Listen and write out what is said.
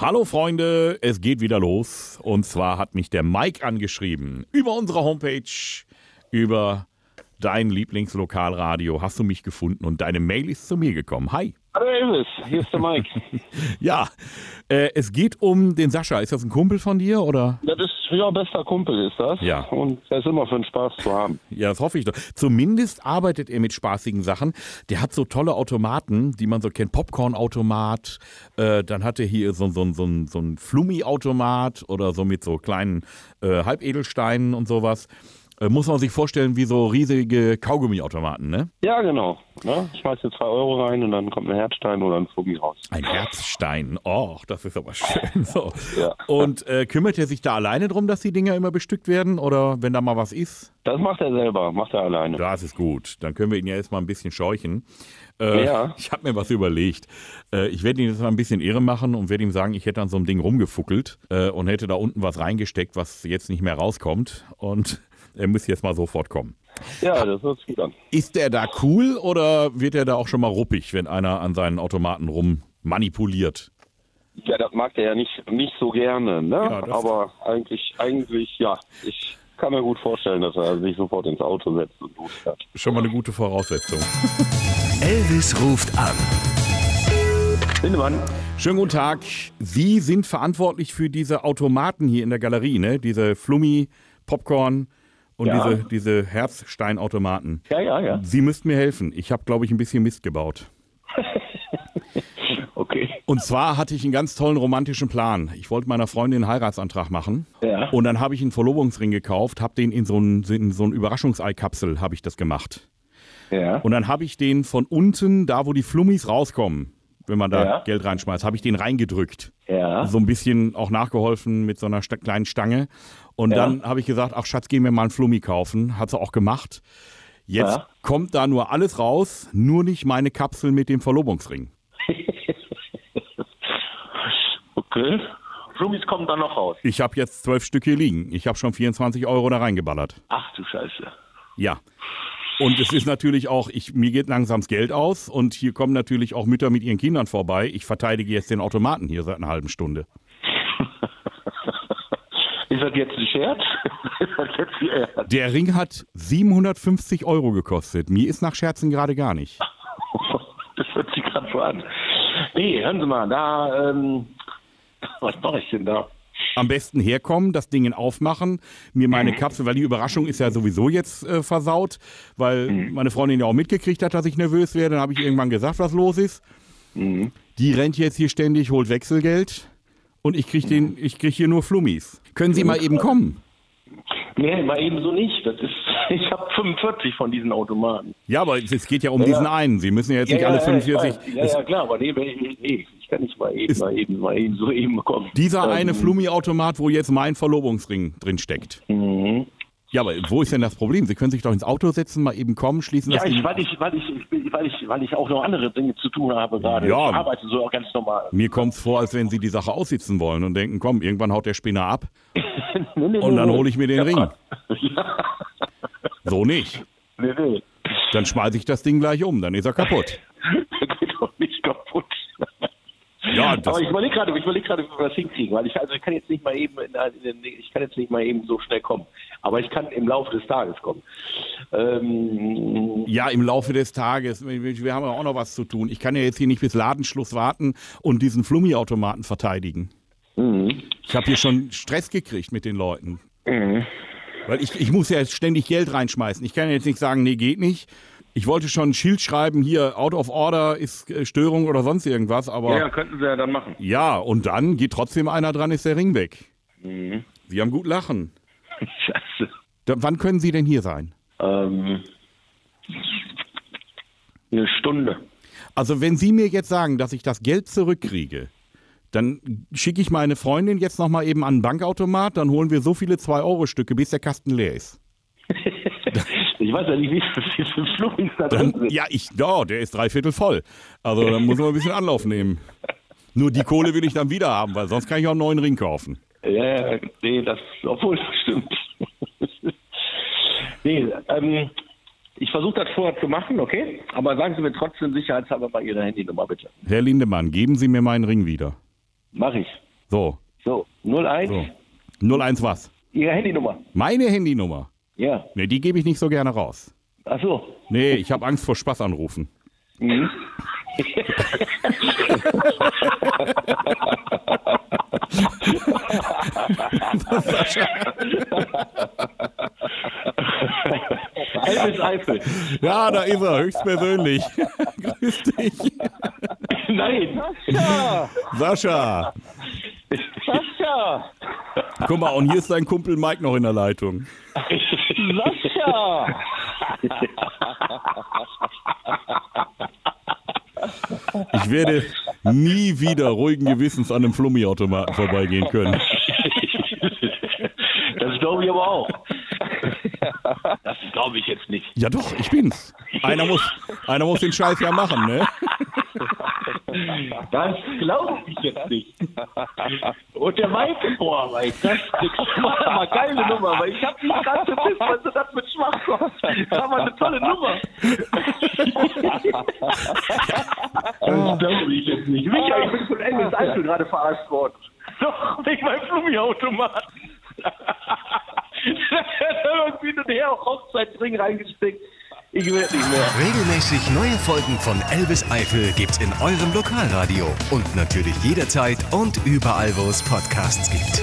Hallo Freunde, es geht wieder los. Und zwar hat mich der Mike angeschrieben. Über unsere Homepage, über dein Lieblingslokalradio hast du mich gefunden und deine Mail ist zu mir gekommen. Hi. Hallo Elvis, hier ist der Mike. Ja, äh, es geht um den Sascha. Ist das ein Kumpel von dir oder? Das ist, ja, bester Kumpel ist das. Ja. Und er ist immer für den Spaß zu haben. Ja, das hoffe ich doch. Zumindest arbeitet er mit spaßigen Sachen. Der hat so tolle Automaten, die man so kennt. Popcorn-Automat, äh, dann hat er hier so, so, so, so ein Flummi-Automat oder so mit so kleinen äh, Halbedelsteinen und sowas. Äh, muss man sich vorstellen wie so riesige Kaugummiautomaten, ne? Ja, genau. Ne? Ich schmeiß hier zwei Euro rein und dann kommt ein Herzstein oder ein Fuggi raus. Ein Herzstein. Oh, das ist aber schön. So. Ja. Und äh, kümmert er sich da alleine drum, dass die Dinger immer bestückt werden? Oder wenn da mal was ist? Das macht er selber, macht er alleine. Das ist gut. Dann können wir ihn ja jetzt mal ein bisschen scheuchen. Äh, Ja. Ich habe mir was überlegt. Äh, ich werde ihn jetzt mal ein bisschen Ehre machen und werde ihm sagen, ich hätte an so einem Ding rumgefuckelt äh, und hätte da unten was reingesteckt, was jetzt nicht mehr rauskommt. Und er muss jetzt mal sofort kommen. Ja, das hört sich gut an. Ist der da cool oder wird er da auch schon mal ruppig, wenn einer an seinen Automaten rum manipuliert? Ja, das mag er ja nicht, nicht so gerne, ne? Ja, Aber eigentlich, eigentlich, ja. Ich kann mir gut vorstellen, dass er sich sofort ins Auto setzt und losfährt. Schon mal eine gute Voraussetzung. Elvis ruft an. Lindemann, Schönen guten Tag. Sie sind verantwortlich für diese Automaten hier in der Galerie, ne? Diese Flummi, Popcorn und Ja. diese, diese Herzsteinautomaten. Ja, ja, ja. Sie müssten mir helfen. Ich habe, glaube ich, ein bisschen Mist gebaut. Okay. Und zwar hatte ich einen ganz tollen romantischen Plan. Ich wollte meiner Freundin einen Heiratsantrag machen. Ja. Und dann habe ich einen Verlobungsring gekauft, habe den in so ein, in so ein Überraschungseikapsel habe ich das gemacht. Ja. Und dann habe ich den von unten, da wo die Flummis rauskommen, wenn man da Ja. Geld reinschmeißt, habe ich den reingedrückt. Ja. So ein bisschen auch nachgeholfen mit so einer kleinen Stange. Und Ja. dann habe ich gesagt, ach Schatz, geh mir mal einen Flummi kaufen. Hat sie auch gemacht. Jetzt Ja. kommt da nur alles raus, nur nicht meine Kapsel mit dem Verlobungsring. Okay. Flummis kommen dann noch raus. Ich habe jetzt zwölf Stück hier liegen. Ich habe schon 24 Euro da reingeballert. Ach du Scheiße. Ja. Und es ist natürlich auch, ich, mir geht langsam das Geld aus und hier kommen natürlich auch Mütter mit ihren Kindern vorbei. Ich verteidige jetzt den Automaten hier seit einer halben Stunde. Ist das jetzt ein Scherz? ist das jetzt hier ernst? Der Ring hat 750 Euro gekostet. Mir ist nach Scherzen gerade gar nicht. Das hört sich gerade so an. Nee, hören Sie mal, da, ähm, was mache ich denn da? Am besten herkommen, das Ding aufmachen, mir meine Kapsel, weil die Überraschung ist ja sowieso jetzt äh, versaut, weil meine Freundin ja auch mitgekriegt hat, dass ich nervös werde. Dann habe ich irgendwann gesagt, was los ist. Die rennt jetzt hier ständig, holt Wechselgeld und ich kriege den, ich krieg hier nur Flummis. Können Sie mal eben kommen? Nee, mal eben so nicht. Das ist, ich habe 45 von diesen Automaten. Ja, aber es geht ja um diesen einen. Sie müssen ja jetzt nicht alle ich 45. weiß. Ja, ja, klar, aber nee, nee, nee, kann nicht mal eben, mal eben, mal eben so eben kommen. Dieser Ähm, eine Flummi-Automat, wo jetzt mein Verlobungsring drin steckt. Mhm. Ja, aber wo ist denn das Problem? Sie können sich doch ins Auto setzen, mal eben kommen, schließen Ja, das ich, Ding. weil, ich, weil, ich, ich weil, ich, weil ich auch noch andere Dinge zu tun habe gerade. Ja. Ich arbeite so auch ganz normal. Mir kommt es vor, als wenn Sie die Sache aussitzen wollen und denken, komm, irgendwann haut der Spinner ab nee, nee, und dann hole ich mir den Ja. Ring. Ja, So nicht. nee, nee. Dann schmeiße ich das Ding gleich um, dann ist er kaputt. Der geht doch nicht kaputt. Das, Aber ich überlege gerade, ich überlege gerade, wie wir das hinkriegen, weil ich also ich kann jetzt nicht mal eben in, in ich kann jetzt nicht mal eben so schnell kommen, aber ich kann im Laufe des Tages kommen. Ähm, ja, im Laufe des Tages, wir haben ja auch noch was zu tun. Ich kann ja jetzt hier nicht bis Ladenschluss warten und diesen Flummi-Automaten verteidigen. mhm. Ich habe hier schon Stress gekriegt mit den Leuten. Mhm. Weil ich, ich muss ja jetzt ständig Geld reinschmeißen. Ich kann jetzt nicht sagen, nee, geht nicht. Ich wollte schon ein Schild schreiben, hier, out of order ist äh, Störung oder sonst irgendwas, aber ja, könnten Sie ja dann machen. ja, und dann geht trotzdem einer dran, ist der Ring weg. Mhm. Sie haben gut lachen. Scheiße. Da, wann können Sie denn hier sein? Ähm, eine Stunde. Also wenn Sie mir jetzt sagen, dass ich das Geld zurückkriege, dann schicke ich meine Freundin jetzt nochmal eben an den Bankautomat, dann holen wir so viele 2-Euro-Stücke, bis der Kasten leer ist. Ich weiß ja nicht, wie viele Flummis da drin sind. ja, ich, ja, der ist dreiviertel voll. Also dann muss man ein bisschen Anlauf nehmen. Nur die Kohle will ich dann wieder haben, weil sonst kann ich auch einen neuen Ring kaufen. Ja, ja, nee, das, obwohl, das stimmt. nee, ähm, ich versuche das vorher zu machen, okay? Aber sagen Sie mir trotzdem sicherheitshalber mal Ihre Handynummer, bitte. Herr Lindemann, geben Sie mir meinen Ring wieder. Mach ich. So, So, 01, so. 01 was? Ihre Handynummer. Meine Handynummer. Ja. Ne, die gebe ich nicht so gerne raus. Ach so. Nee, ich habe Angst vor Spaßanrufen. Mhm. Elvis Eifel. Ja, da ist er, höchstpersönlich. Grüß dich. Nein. Sascha. Sascha! Guck mal, und hier ist dein Kumpel Mike noch in der Leitung. Sascha! Ich werde nie wieder ruhigen Gewissens an einem Flummi-Automaten vorbeigehen können. Das glaube ich aber auch. Das glaube ich jetzt nicht. Ja doch, ich bin's. Einer muss, einer muss den Scheiß ja machen, ne? Das glaube ich jetzt nicht. Und der Mike, boah, Mike, das war aber geile Nummer, weil ich habe die ganze Mist, was du das mit Schwachkopf. Das war mal eine tolle Nummer. Das glaube ich jetzt nicht. Michael, ich bin von Elvis Eifel gerade verarscht worden. Doch, nicht mein Flummi-Automat. Da hat irgendwie her auch Hochzeitsring reingesteckt. Ich werde nicht mehr. Regelmäßig neue Folgen von Elvis Eifel gibt's in eurem Lokalradio und natürlich jederzeit und überall, wo es Podcasts gibt.